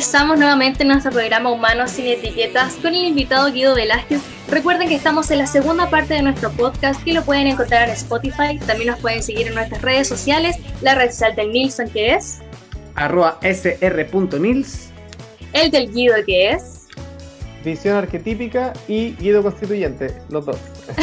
regresamos nuevamente en nuestro programa Humanos sin Etiquetas con el invitado Guido Velázquez. Recuerden que estamos en la segunda parte de nuestro podcast que lo pueden encontrar en Spotify. También nos pueden seguir en nuestras redes sociales. La red social del Nilsson que es... Arroba sr.nils. El del Guido que es... Visión arquetípica y Guido constituyente, los dos.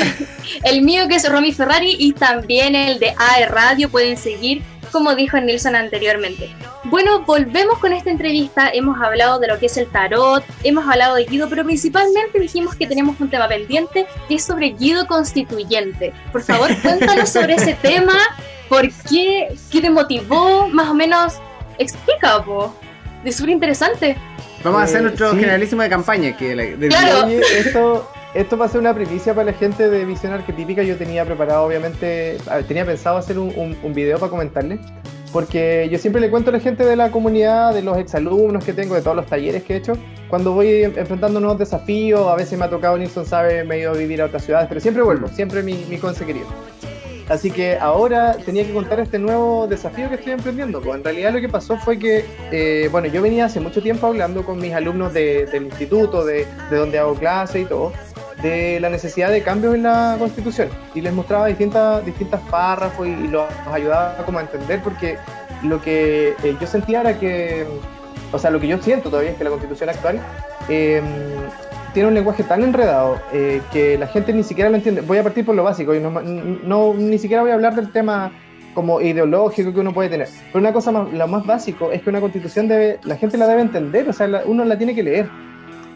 el mío que es Romy Ferrari y también el de AE Radio pueden seguir como dijo Nilsson anteriormente. Bueno, volvemos con esta entrevista. Hemos hablado de lo que es el tarot, hemos hablado de Guido, pero principalmente dijimos que tenemos un tema pendiente que es sobre Guido constituyente. Por favor, cuéntanos sobre ese tema, por qué, qué te motivó, más o menos, explica, po. Es súper interesante. Vamos a hacer eh, nuestro generalísimo de campaña. Que claro. esto, esto va a ser una primicia para la gente de Visión Arquetípica. Yo tenía preparado, obviamente, tenía pensado hacer un, un, video para comentarle. Porque yo siempre le cuento a la gente de la comunidad, de los exalumnos que tengo, de todos los talleres que he hecho, cuando voy enfrentando nuevos desafíos, a veces me ha tocado, Nilsson sabe, me he ido a vivir a otras ciudades, pero siempre vuelvo, siempre mi, mi conseguiría. Así que ahora tenía que contar este nuevo desafío que estoy emprendiendo. Pues en realidad lo que pasó fue que, eh, bueno, yo venía hace mucho tiempo hablando con mis alumnos del instituto, de, de donde hago clase y todo, de la necesidad de cambios en la constitución y les mostraba distintas, distintas párrafos y, los, ayudaba como a entender porque lo que eh, yo sentía era que, o sea, lo que yo siento todavía es que la constitución actual em, tiene un lenguaje tan enredado eh, que la gente ni siquiera lo entiende. Voy a partir por lo básico y no, ni siquiera voy a hablar del tema como ideológico que uno puede tener. Pero una cosa más, lo más básico es que una constitución debe, la gente la debe entender, o sea, uno la tiene que leer.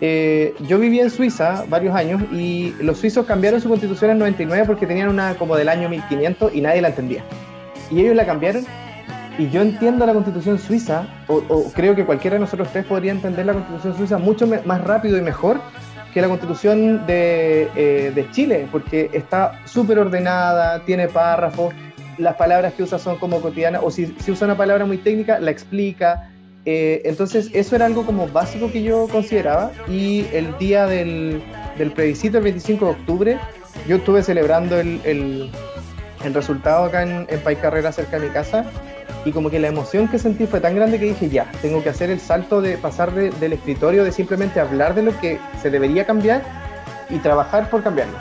Eh, yo viví en Suiza varios años y los suizos cambiaron su constitución en 99 porque tenían una como del año 1500 y nadie la entendía. Y ellos la cambiaron y yo entiendo la constitución suiza, o, creo que cualquiera de nosotros tres podría entender la constitución suiza mucho más rápido y mejor que la constitución de, eh, de Chile, porque está súper ordenada, tiene párrafos, las palabras que usa son como cotidianas, o si, si usa una palabra muy técnica, la explica, eh, entonces, eso era algo como básico que yo consideraba. Y el día del, del plebiscito, el 25 de octubre, yo estuve celebrando el, el, el resultado acá en, en País Carrera, cerca de mi casa. Y como que la emoción que sentí fue tan grande que dije, ya, tengo que hacer el salto de pasar del escritorio, de simplemente hablar de lo que se debería cambiar y trabajar por cambiarlo.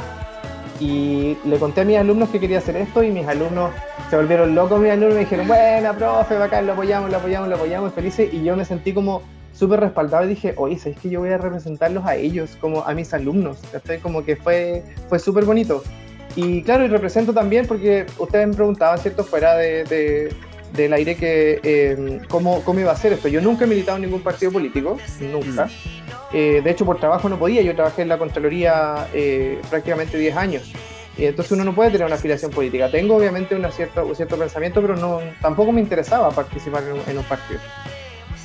Y le conté a mis alumnos que quería hacer esto y mis alumnos se volvieron locos mis alumnos me dijeron, buena, profe, bacán, lo apoyamos, lo apoyamos, lo apoyamos, felices. Y yo me sentí como súper respaldado y dije, oye, ¿sabes que yo voy a representarlos a ellos, como a mis alumnos? Estoy como que fue, fue súper bonito. Y claro, y represento también porque ustedes me preguntaban, ¿cierto? Fuera de, del aire que eh, cómo, cómo, iba a ser esto. Yo nunca he militado en ningún partido político, nunca. Mm. Eh, de hecho, por trabajo no podía, yo trabajé en la Contraloría eh, prácticamente 10 años. Y entonces uno no puede tener una afiliación política. Tengo obviamente una cierta, un cierto pensamiento, pero no, tampoco me interesaba participar en un, partido.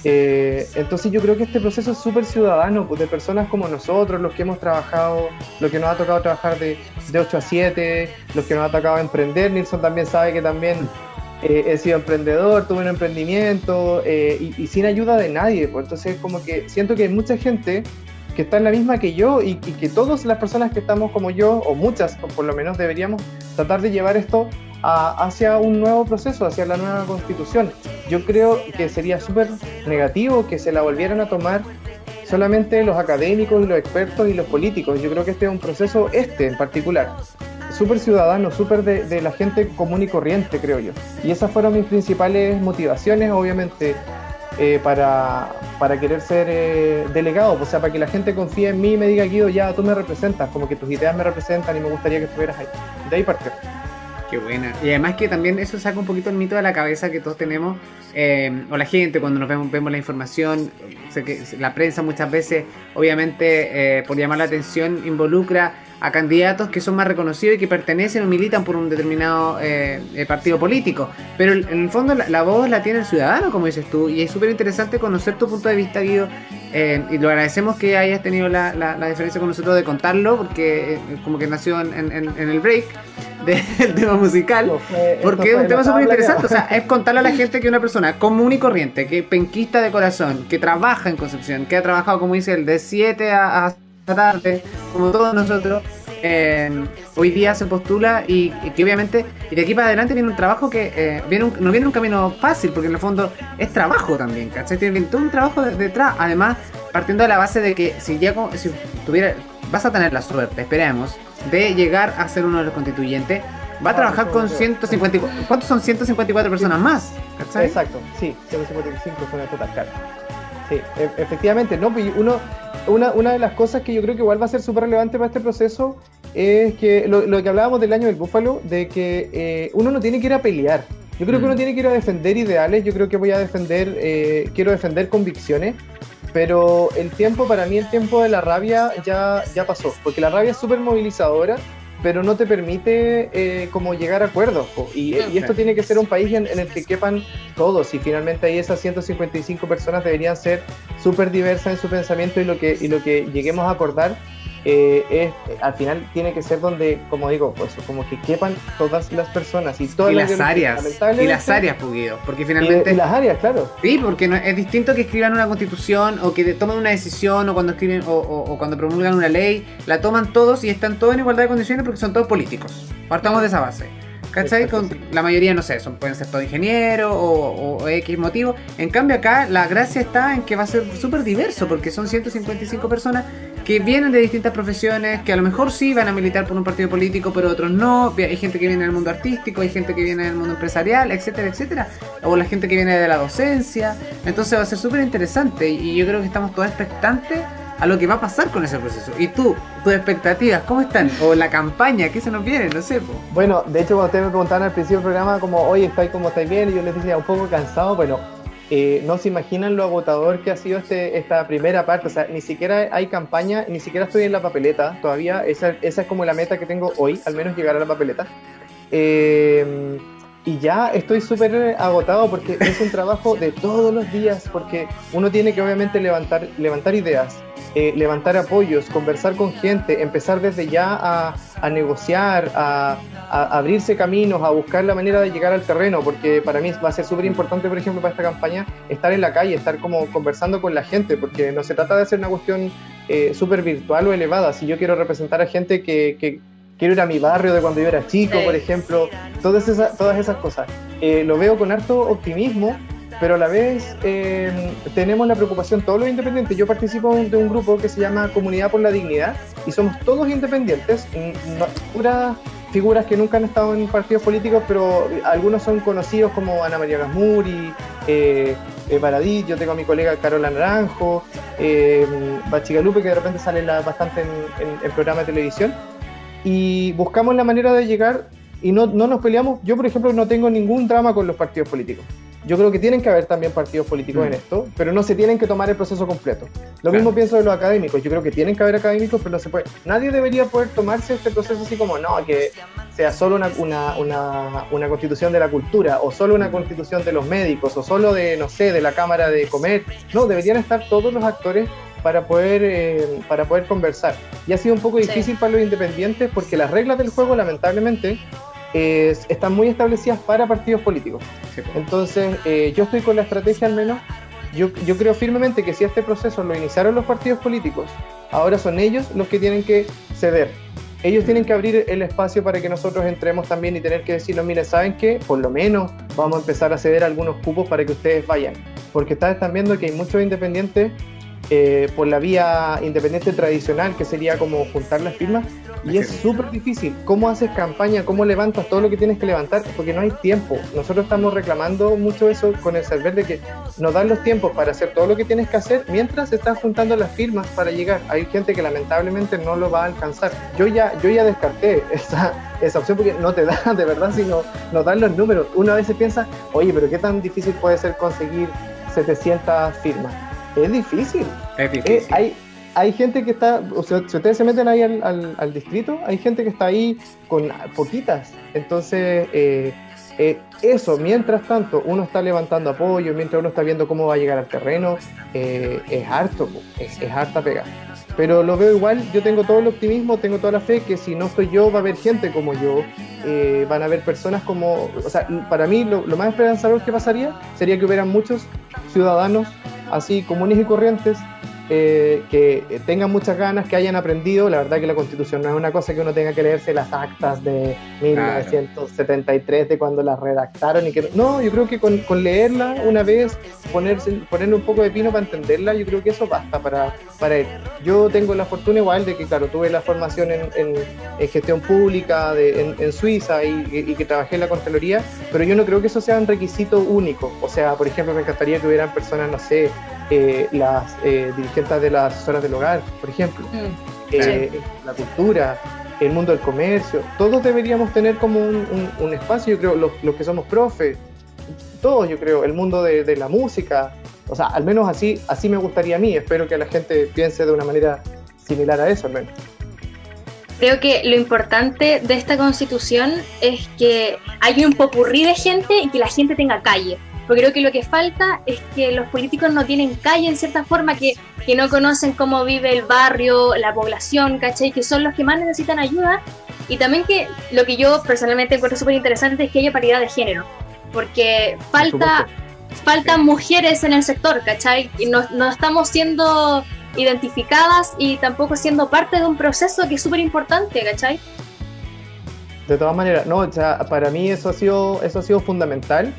Eh, entonces yo creo que este proceso es súper ciudadano, pues, de personas como nosotros, los que hemos trabajado, los que nos ha tocado trabajar de, de 8 a 7, los que nos ha tocado emprender. Nilsson también sabe que también eh, he sido emprendedor, tuve un emprendimiento eh, y, sin ayuda de nadie. Pues. Entonces como que siento que hay mucha gente que está en la misma que yo y, que todas las personas que estamos como yo, o muchas por lo menos, deberíamos tratar de llevar esto hacia un nuevo proceso, hacia la nueva constitución. Yo creo que sería súper negativo que se la volvieran a tomar solamente los académicos y los expertos y los políticos. Yo creo que este es un proceso, este en particular, súper ciudadano, súper de, la gente común y corriente, creo yo. Y esas fueron mis principales motivaciones, obviamente, eh, para, para, querer ser eh, delegado, o sea, para que la gente confíe en mí y me diga, Guido, ya tú me representas, como que tus ideas me representan y me gustaría que estuvieras ahí. De ahí partió. Qué buena. Y además que también eso saca un poquito el mito de la cabeza que todos tenemos, eh, o la gente cuando nos vemos, vemos la información, sé que la prensa muchas veces, obviamente, por llamar la atención, involucra a candidatos que son más reconocidos y que pertenecen o militan por un determinado eh, eh, partido político. Pero en el fondo la, voz la tiene el ciudadano, como dices tú, y es súper interesante conocer tu punto de vista, Guido, eh, y lo agradecemos que hayas tenido la, la, diferencia con nosotros de contarlo, porque como que nació en, en, el break del tema musical, porque es un tema súper interesante, o sea, es contarle a la gente que una persona común y corriente, que penquista de corazón, que trabaja en Concepción, que ha trabajado, como dice él, de 7 a, a tarde, como todos nosotros, eh, hoy día se postula y, que obviamente, y de aquí para adelante viene un trabajo que eh, viene no viene un camino fácil, porque en el fondo es trabajo también, ¿cachai? Tiene todo un trabajo detrás, además, partiendo de la base de que si ya si tuviera, vas a tener la suerte, esperemos, de llegar a ser uno de los constituyentes, va a ah, trabajar con 154, ¿cuántos son 154 personas más? ¿cachai? Exacto, sí, 155 son el total, claro. Sí, e-, efectivamente, no, pues, uno, una, una de las cosas que yo creo que igual va a ser súper relevante para este proceso es que lo, que hablábamos del año del búfalo, de que eh, uno no tiene que ir a pelear. Yo creo que uno mm. tiene que ir a defender ideales, yo creo que voy a defender, eh, quiero defender convicciones, pero el tiempo, para mí el tiempo de la rabia ya, ya pasó, porque la rabia es súper movilizadora pero no te permite eh, como llegar a acuerdos. Y, esto tiene que ser un país en, el que quepan todos y finalmente ahí esas 155 personas deberían ser súper diversas en su pensamiento y lo que, y lo que lleguemos a acordar eh, es, al final tiene que ser donde, como digo, pues como que quepan todas las personas y todas las áreas. Y las áreas, Puguido, porque finalmente... Y, las áreas, claro. Sí, porque no, es distinto que escriban una constitución o que tomen una decisión o cuando escriben o, cuando promulgan una ley, la toman todos y están todos en igualdad de condiciones porque son todos políticos. Partamos de esa base. ¿Cachai? Con la mayoría, no sé, son, pueden ser todos ingenieros o, o, X motivo. En cambio acá la gracia está en que va a ser súper diverso porque son 155 personas que vienen de distintas profesiones, que a lo mejor sí van a militar por un partido político, pero otros no. Hay gente que viene del mundo artístico, hay gente que viene del mundo empresarial, etcétera, etcétera. O la gente que viene de la docencia. Entonces va a ser súper interesante y yo creo que estamos todos expectantes a lo que va a pasar con ese proceso. ¿Y tú, tus expectativas, cómo están? O la campaña, ¿qué se nos viene? No sé. Bueno, de hecho, cuando ustedes me preguntaban al principio del programa, como, oye, ¿estáis como estáis bien? Y yo les decía, un poco cansado, bueno eh, no se imaginan lo agotador que ha sido este, esta primera parte. O sea, ni siquiera hay campaña, ni siquiera estoy en la papeleta todavía. Esa, esa es como la meta que tengo hoy, al menos llegar a la papeleta. Eh, y ya estoy súper agotado porque es un trabajo de todos los días, porque uno tiene que obviamente levantar, levantar ideas, eh, levantar apoyos, conversar con gente, empezar desde ya a, a negociar, a, a, abrirse caminos, a buscar la manera de llegar al terreno, porque para mí va a ser súper importante, por ejemplo, para esta campaña, estar en la calle, estar como conversando con la gente, porque no se trata de hacer una cuestión eh, súper virtual o elevada. Si yo quiero representar a gente que, que quiero ir a mi barrio de cuando yo era chico, por ejemplo, todas esas, todas esas cosas. Eh, lo veo con harto optimismo, pero a la vez eh, tenemos la preocupación, todos los independientes, yo participo de un grupo que se llama Comunidad por la Dignidad y somos todos independientes, puras figuras que nunca han estado en partidos políticos, pero algunos son conocidos como Ana María Gasmuri, eh, eh yo tengo a mi colega Carola Naranjo, eh, Bachigalupe, que de repente sale bastante en, en, programa de televisión y buscamos la manera de llegar y no, no nos peleamos. Yo, por ejemplo, no tengo ningún drama con los partidos políticos. Yo creo que tienen que haber también partidos políticos en mm. esto, pero no se tienen que tomar el proceso completo. Lo mismo pienso de los académicos. Yo creo que tienen que haber académicos, pero no se puede. Nadie debería poder tomarse este proceso así como, no, que sea solo una, una, una, una constitución de la cultura, o solo una constitución de los médicos, o solo de, no sé, de la Cámara de Comer. No, deberían estar todos los actores para poder, eh, para poder conversar. Y ha sido un poco difícil para los independientes porque las reglas del juego, lamentablemente, están muy establecidas para partidos políticos. Entonces, eh, yo estoy con la estrategia al menos. Yo, yo creo firmemente que si este proceso lo iniciaron los partidos políticos, ahora son ellos los que tienen que ceder. Ellos tienen que abrir el espacio para que nosotros entremos también y tener que decirnos, mire, ¿saben qué? Por lo menos vamos a empezar a ceder algunos cupos para que ustedes vayan. Porque están viendo que hay muchos independientes eh, por la vía independiente tradicional, que sería como juntar las firmas, y es súper difícil. ¿Cómo haces campaña? ¿Cómo levantas todo lo que tienes que levantar? Porque no hay tiempo. Nosotros estamos reclamando mucho eso con el saber de que nos dan los tiempos para hacer todo lo que tienes que hacer mientras estás juntando las firmas para llegar. Hay gente que lamentablemente no lo va a alcanzar. Yo ya, yo ya descarté esa, esa opción porque no te da de verdad, sino nos dan los números. Una vez se piensa, oye, pero qué tan difícil puede ser conseguir 700 firmas es difícil. Es difícil. Eh, hay, hay gente que está, o sea, si ustedes se meten ahí al, distrito, hay gente que está ahí con poquitas. Entonces, eh, eh, eso, mientras tanto, uno está levantando apoyo, mientras uno está viendo cómo va a llegar al terreno, es harto, es, harta pegar. Pero lo veo igual, yo tengo todo el optimismo, tengo toda la fe que si no estoy yo, va a haber gente como yo, van a haber personas como, o sea, para mí lo, lo más esperanzador que pasaría sería que hubieran muchos ciudadanos así comunes y corrientes eh, que tengan muchas ganas, que hayan aprendido. La verdad que la constitución no es una cosa que uno tenga que leerse las actas de 1973, de cuando las redactaron. y que No, yo creo que con, con leerla una vez, ponerse, ponerle un poco de pino para entenderla, yo creo que eso basta para, para él. Yo tengo la fortuna igual de que, claro, tuve la formación en, en, gestión pública de, en, Suiza y, y, que trabajé en la Contraloría, pero yo no creo que eso sea un requisito único. O sea, por ejemplo, me encantaría que hubieran personas, no sé, eh, las eh, dirigentes de las horas del hogar, por ejemplo, mm, eh, la cultura, el mundo del comercio, todos deberíamos tener como un, espacio, yo creo, los, que somos profes, todos yo creo, el mundo de, la música, o sea, al menos así, así me gustaría a mí, espero que la gente piense de una manera similar a eso al menos. Creo que lo importante de esta constitución es que hay un popurrí de gente y que la gente tenga calle. Porque creo que lo que falta es que los políticos no tienen calle en cierta forma, que, que no conocen cómo vive el barrio, la población, ¿cachai? Que son los que más necesitan ayuda. Y también que lo que yo personalmente encuentro súper interesante es que haya paridad de género. Porque falta, faltan mujeres en el sector, ¿cachai? Y no, no estamos siendo identificadas y tampoco siendo parte de un proceso que es súper importante, ¿cachai? De todas maneras, no, o sea, para mí eso ha sido, eso ha sido fundamental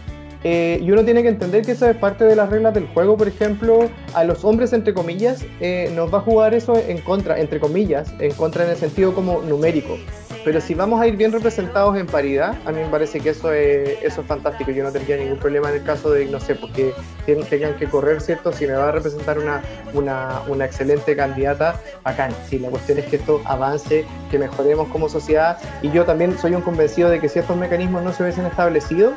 eh, y uno tiene que entender que eso es parte de las reglas del juego, por ejemplo, a los hombres, entre comillas, eh, nos va a jugar eso en contra, entre comillas, en contra en el sentido como numérico. Pero si vamos a ir bien representados en paridad, a mí me parece que eso es, eso es fantástico. Yo no tendría ningún problema en el caso de, no sé, porque tengan que correr, ¿cierto? Si me va a representar una, una, una excelente candidata, bacán. Si la cuestión es que esto avance, que mejoremos como sociedad. Y yo también soy un convencido de que si estos mecanismos no se hubiesen establecido,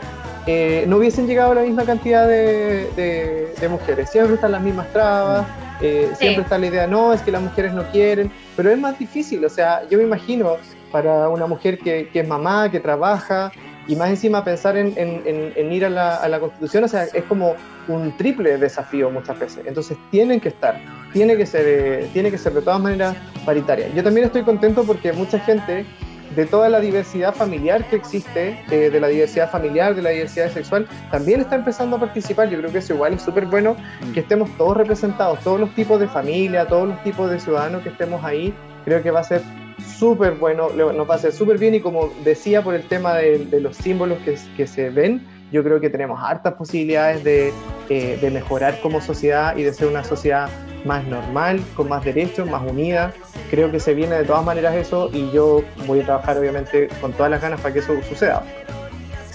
eh, no hubiesen llegado a la misma cantidad de, mujeres. Siempre están las mismas trabas, eh, siempre está la idea, no, es que las mujeres no quieren, pero es más difícil. O sea, yo me imagino para una mujer que, es mamá, que trabaja, y más encima pensar en, ir a la, constitución, o sea, es como un triple desafío muchas veces. Entonces tienen que estar, tiene que ser, eh, tiene que ser de todas maneras paritaria. Yo también estoy contento porque mucha gente de toda la diversidad familiar que existe, eh, de la diversidad familiar, de la diversidad sexual, también está empezando a participar. Yo creo que eso igual es súper bueno mm. que estemos todos representados, todos los tipos de familia, todos los tipos de ciudadanos que estemos ahí. Creo que va a ser súper bueno, nos va a hacer súper bien y como decía por el tema de, los símbolos que, que, se ven, yo creo que tenemos hartas posibilidades de, eh, de mejorar como sociedad y de ser una sociedad más normal, con más derechos, más unida. Creo que se viene de todas maneras eso y yo voy a trabajar obviamente con todas las ganas para que eso suceda.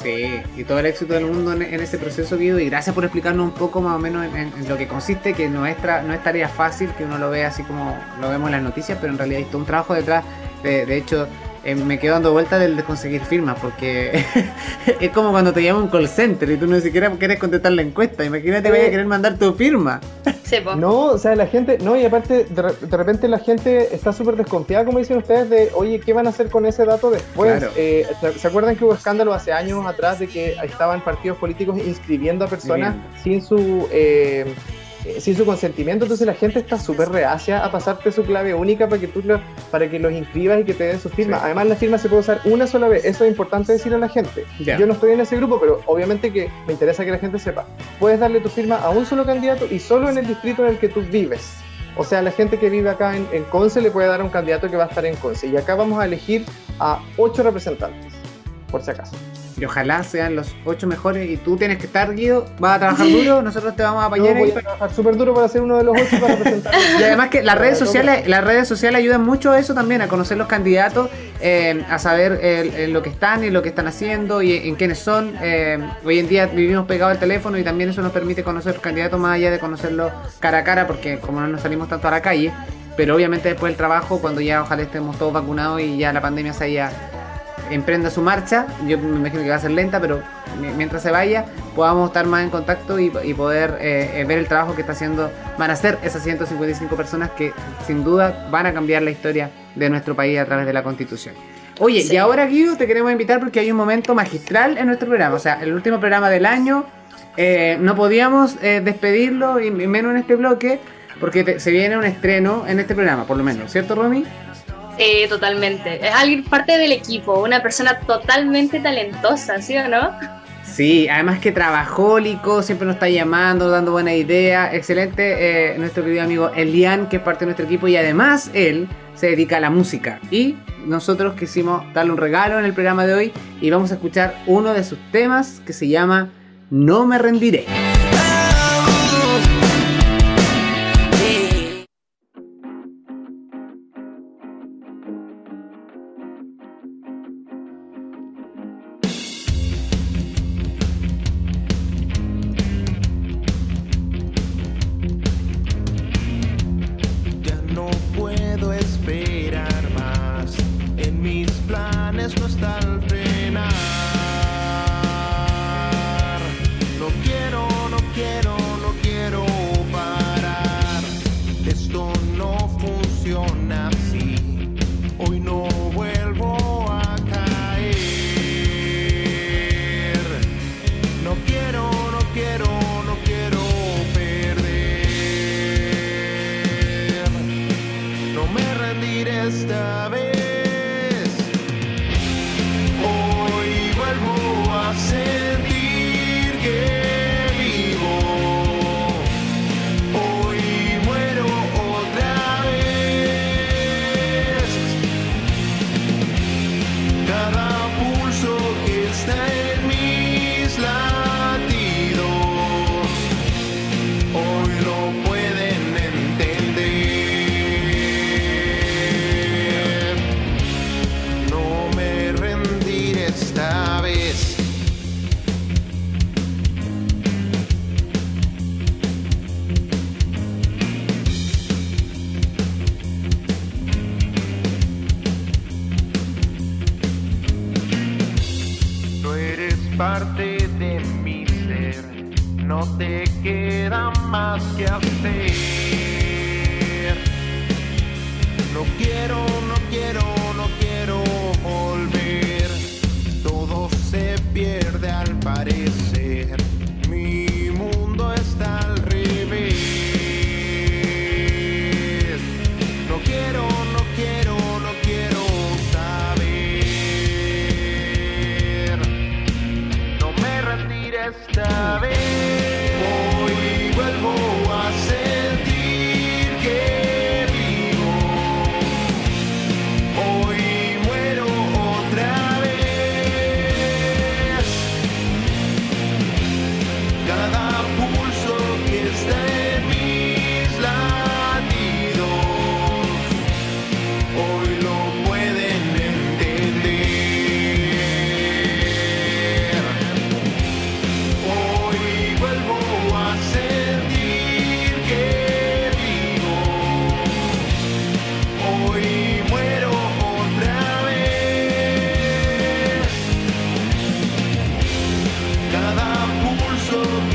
Sí, y todo el éxito del mundo en, ese proceso, Guido, y gracias por explicarnos un poco más o menos en, lo que consiste, que no es, no es tarea fácil, que uno lo ve así como lo vemos en las noticias, pero en realidad hay todo un trabajo detrás. De, de hecho, eh, me quedo dando vueltas del de conseguir firmas, porque es como cuando te llama un call center y tú ni siquiera quieres contestar la encuesta. Imagínate, vaya a querer mandar tu firma. No, o sea, la gente, no, y aparte, de, repente la gente está súper desconfiada, como dicen ustedes, de, oye, ¿qué van a hacer con ese dato después? Eh, ¿Se acuerdan que hubo escándalo hace años atrás de que estaban partidos políticos inscribiendo a personas sin su. Eh, eh, sin su consentimiento, entonces la gente está súper reacia a pasarte su clave única para que tú para que los inscribas y que te den su firma. Además, la firma se puede usar una sola vez, eso es importante decirle a la gente. Yo no estoy en ese grupo, pero obviamente que me interesa que la gente sepa. Puedes darle tu firma a un solo candidato y solo en el distrito en el que tú vives. O sea, la gente que vive acá en, en Conce le puede dar a un candidato que va a estar en Conce. Y acá vamos a elegir a ocho representantes, por si acaso y ojalá sean los ocho mejores y tú tienes que estar guido, vas a trabajar duro, nosotros te vamos a apañar. voy a trabajar súper duro para ser uno de los ocho para representar. y además que las redes sociales, las redes sociales ayudan mucho a eso también, a conocer los candidatos, eh, a saber lo que están y lo que están haciendo y en quiénes son. Eh, hoy en día vivimos pegados al teléfono y también eso nos permite conocer candidatos más allá de conocerlos cara a cara, porque como no nos salimos tanto a la calle, pero obviamente después del trabajo, cuando ya ojalá estemos todos vacunados y ya la pandemia se haya emprenda su marcha, yo me imagino que va a ser lenta, pero mientras se vaya, podamos estar más en contacto y, poder eh, eh, ver el trabajo que está haciendo, van a hacer esas 155 personas que sin duda van a cambiar la historia de nuestro país a través de la constitución. Oye, y ahora Guido te queremos invitar porque hay un momento magistral en nuestro programa, o sea, el último programa del año, eh, no podíamos despedirlo, y menos en este bloque, porque se viene un estreno en este programa, por lo menos, ¿cierto Romy? Sí, totalmente. Es alguien parte del equipo, una persona totalmente talentosa, ¿sí o no? Sí, además que trabajólico, siempre nos está llamando, dando buena idea. Excelente eh, nuestro querido amigo Elian, que es parte de nuestro equipo y además él se dedica a la música. Y nosotros quisimos darle un regalo en el programa de hoy y vamos a escuchar uno de sus temas que se llama No me rendiré.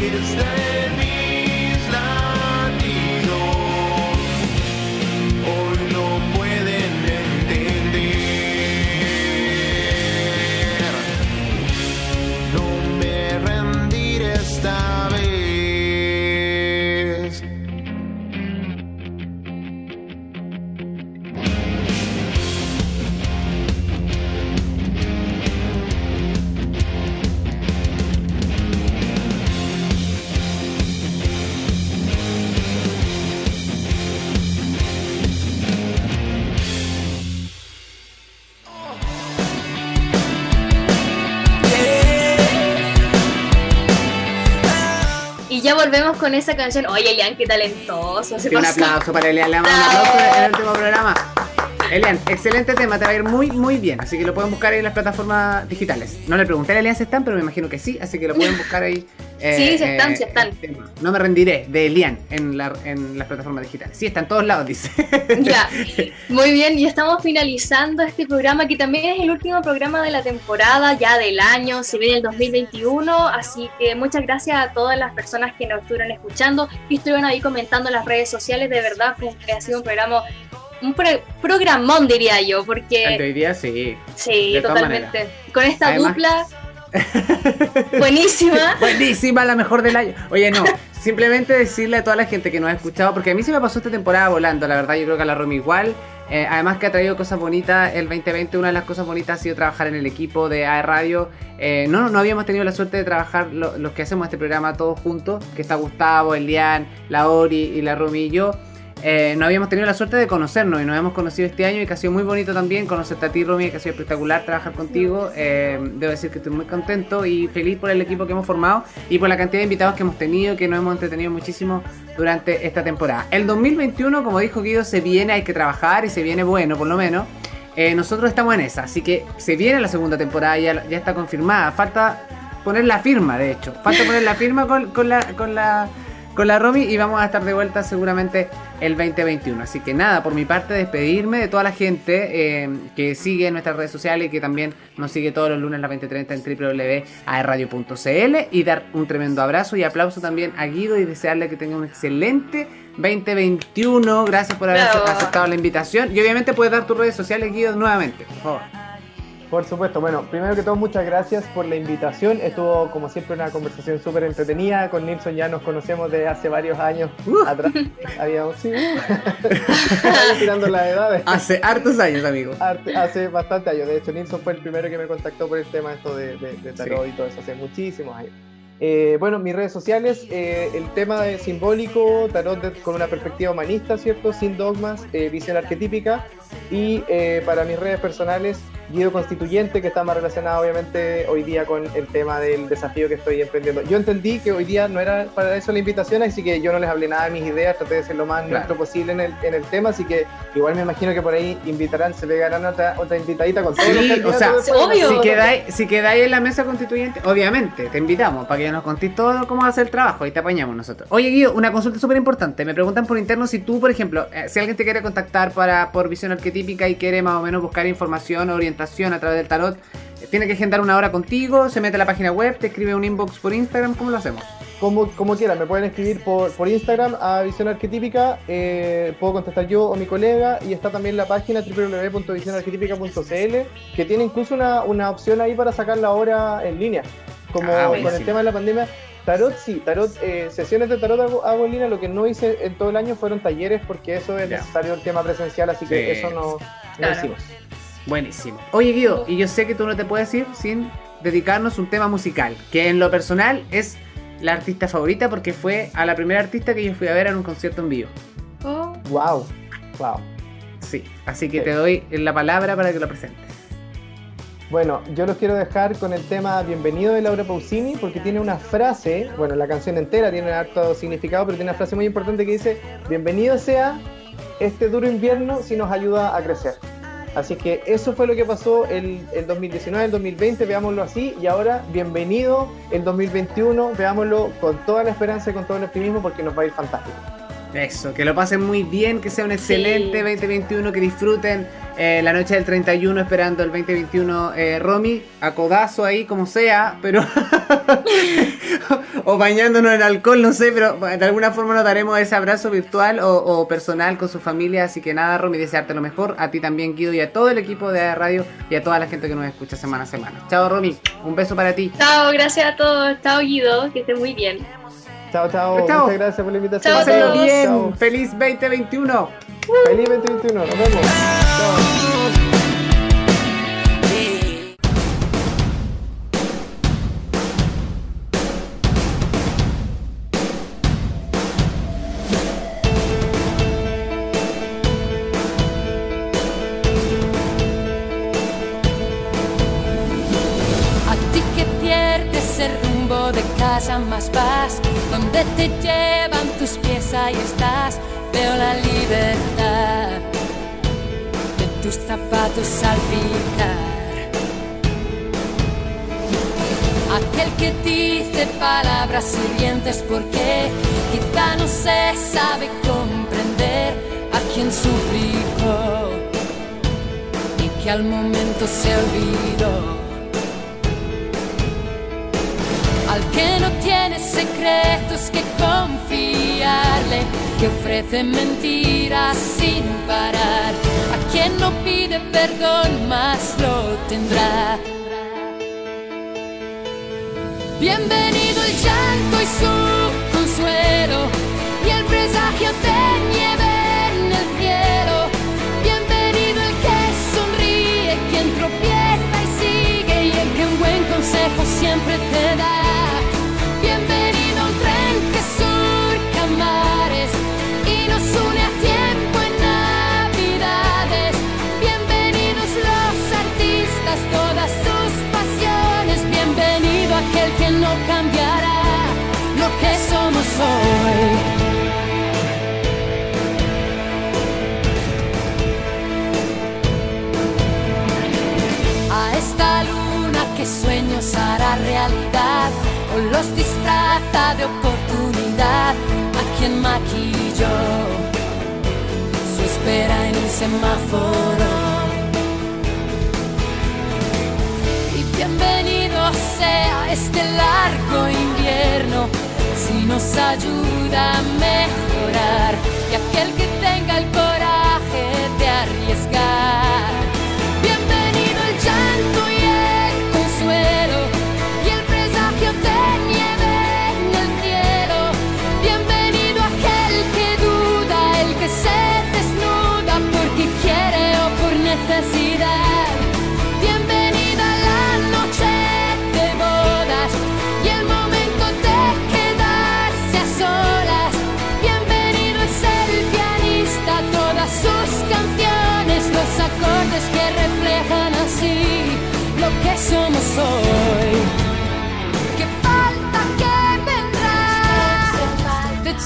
Volvemos con esa canción. Oye, Elian, qué talentoso. un aplauso para Elian. Damos un aplauso en el último programa. Elian, excelente tema, te va a ir muy, muy bien. Así que lo pueden buscar ahí en las plataformas digitales. No le pregunté a Elian si están, pero me imagino que sí, así que lo pueden buscar ahí. Eh, sí, sí están, sí están. No me rendiré, de Elian, en, la, en las plataformas digitales. Sí, está en todos lados, dice. Ya, muy bien, y estamos finalizando este programa, que también es el último programa de la temporada, ya del año, se viene el 2021, así que muchas gracias a todas las personas que nos estuvieron escuchando y estuvieron ahí comentando en las redes sociales, de verdad que ha sido un programa un programón, diría yo, porque... hoy día sí. Sí, totalmente. Con esta dupla... Buenísima. Buenísima, la mejor del año. Oye, no, simplemente decirle a toda la gente que nos ha escuchado, porque a mí se me pasó esta temporada volando, la verdad, yo creo que a la Romy igual. Eh, además que ha traído cosas bonitas el 2020, una de las cosas bonitas ha sido trabajar en el equipo de AE Radio. Eh, no, no habíamos tenido la suerte de trabajar los que hacemos este programa todos juntos, que está Gustavo, Elian, la Ori y la Rumi y yo. Eh, no habíamos tenido la suerte de conocernos y nos hemos conocido este año y que ha sido muy bonito también conocerte a ti, Rumi, que ha sido espectacular trabajar contigo. Eh, debo decir que estoy muy contento y feliz por el equipo que hemos formado y por la cantidad de invitados que hemos tenido, que nos hemos entretenido muchísimo durante esta temporada. El 2021, como dijo Guido, se viene, hay que trabajar y se viene bueno, por lo menos. Eh, nosotros estamos en esa, así que se viene la segunda temporada, ya, ya está confirmada. Falta poner la firma, de hecho. Falta poner la firma con la... Con la con la Romy y vamos a estar de vuelta seguramente el 2021. Así que nada, por mi parte despedirme de toda la gente eh, que sigue nuestras redes sociales y que también nos sigue todos los lunes a las 20.30 en www.aerradio.cl y dar un tremendo abrazo y aplauso también a Guido y desearle que tenga un excelente 2021. Gracias por haber aceptado la invitación y obviamente puedes dar tus redes sociales Guido nuevamente, por favor. Por supuesto, bueno, primero que todo muchas gracias por la invitación. Estuvo como siempre una conversación súper entretenida. Con Nilsson ya nos conocemos de hace varios años uh. atrás. Habíamos, sí, uh. tirando las edades. Hace hartos años, amigo. hace bastante años. De hecho, Nilsson fue el primero que me contactó por el tema esto de, de, tarot y todo eso, hace muchísimos años. Eh, bueno, mis redes sociales, eh, el tema de simbólico, tarot con una perspectiva humanista, ¿cierto? Sin dogmas, eh, visión arquetípica. Y para mis redes personales, Guido Constituyente, que está más relacionado obviamente hoy día con el tema del desafío que estoy emprendiendo. Yo entendí que hoy día no era para eso la invitación, así que yo no les hablé nada de mis ideas, traté de ser lo más claro. posible en el, en el tema, así que igual me imagino que por ahí invitarán, se pegarán otra, otra invitadita con todos sí, o sea, obvio. Si quedáis, si quedáis en la mesa constituyente, obviamente, te invitamos para que nos contéis todo cómo va a ser el trabajo y te apañamos nosotros. Oye, Guido, una consulta súper importante. Me preguntan por interno si tú, por ejemplo, eh, si alguien te quiere contactar para por visión arquetípica y quiere más o menos buscar información o orientación a través del tarot, tiene que agendar una hora contigo, se mete a la página web, te escribe un inbox por Instagram, ¿cómo lo hacemos? Como, como quieran, me pueden escribir por, por Instagram a Visión Arquetípica, eh, puedo contestar yo o mi colega, y está también la página www.visionarquetípica.cl, que tiene incluso una, una, opción ahí para sacar la hora en línea. Como ah, con el tema de la pandemia, Tarot sí, tarot, eh, sesiones de tarot hago, en línea, lo que no hice en todo el año fueron talleres porque eso es necesario el tema presencial, así que eso no, no hicimos. Buenísimo. Oye, Guido, y yo sé que tú no te puedes ir sin dedicarnos un tema musical, que en lo personal es la artista favorita porque fue a la primera artista que yo fui a ver en un concierto en vivo. Oh. Wow, wow. Sí, así que te doy la palabra para que lo presentes. Bueno, yo los quiero dejar con el tema Bienvenido de Laura Pausini porque tiene una frase, bueno, la canción entera tiene un harto significado, pero tiene una frase muy importante que dice, Bienvenido sea este duro invierno si nos ayuda a crecer. Así que eso fue lo que pasó el, el 2019, el 2020, veámoslo así, y ahora bienvenido el 2021, veámoslo con toda la esperanza y con todo el optimismo porque nos va a ir fantástico. Eso, que lo pasen muy bien, que sea un excelente 2021, que disfruten eh, la noche del 31 esperando el 2021 eh, Romy, a codazo ahí como sea, pero... o bañándonos en alcohol, no sé, pero de alguna forma nos daremos ese abrazo virtual o, personal con su familia, así que nada, Romy, desearte lo mejor, a ti también, Guido, y a todo el equipo de radio y a toda la gente que nos escucha semana a semana. Chao, Romy, un beso para ti. Chao, gracias a todos, chao, Guido, que esté muy bien. Chao, chao. Muchas gracias por la invitación. Chao, bien. Feliz 2021. Feliz 2021. Nos vemos. Chao. más vas, donde te llevan tus pies, ahí estás, veo la libertad de tus zapatos salpicar. Aquel que dice palabras hirientes porque quizá no se sabe comprender a quien suplicó y que al momento se olvidó. al que no tiene secretos que confiarle, que ofrece mentiras sin parar, quien no pide perdón más lo tendrá. Bienvenido el llanto y su consuelo y el presagio de nieve en el cielo. Bienvenido el que sonríe, quien tropieza y sigue y el que un buen consejo siempre te da. o los distrata de oportunidad. A quien maquilló su espera en un semáforo. Y bienvenido sea este largo invierno. Si nos ayuda a mejorar. Y aquel que tenga el coraje de arriesgar.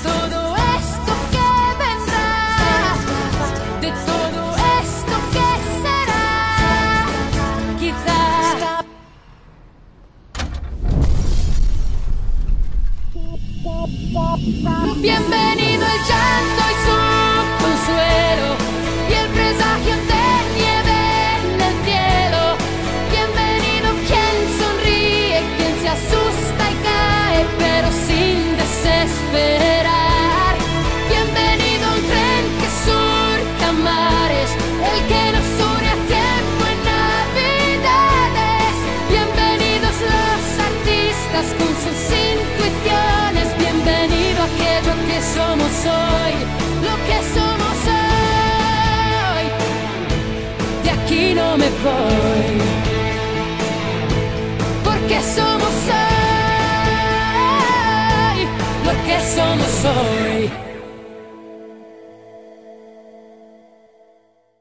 De todo esto que vendrá, de todo esto que será, quizás. Bienvenido al chico. voi. Porque somos só, porque somos só.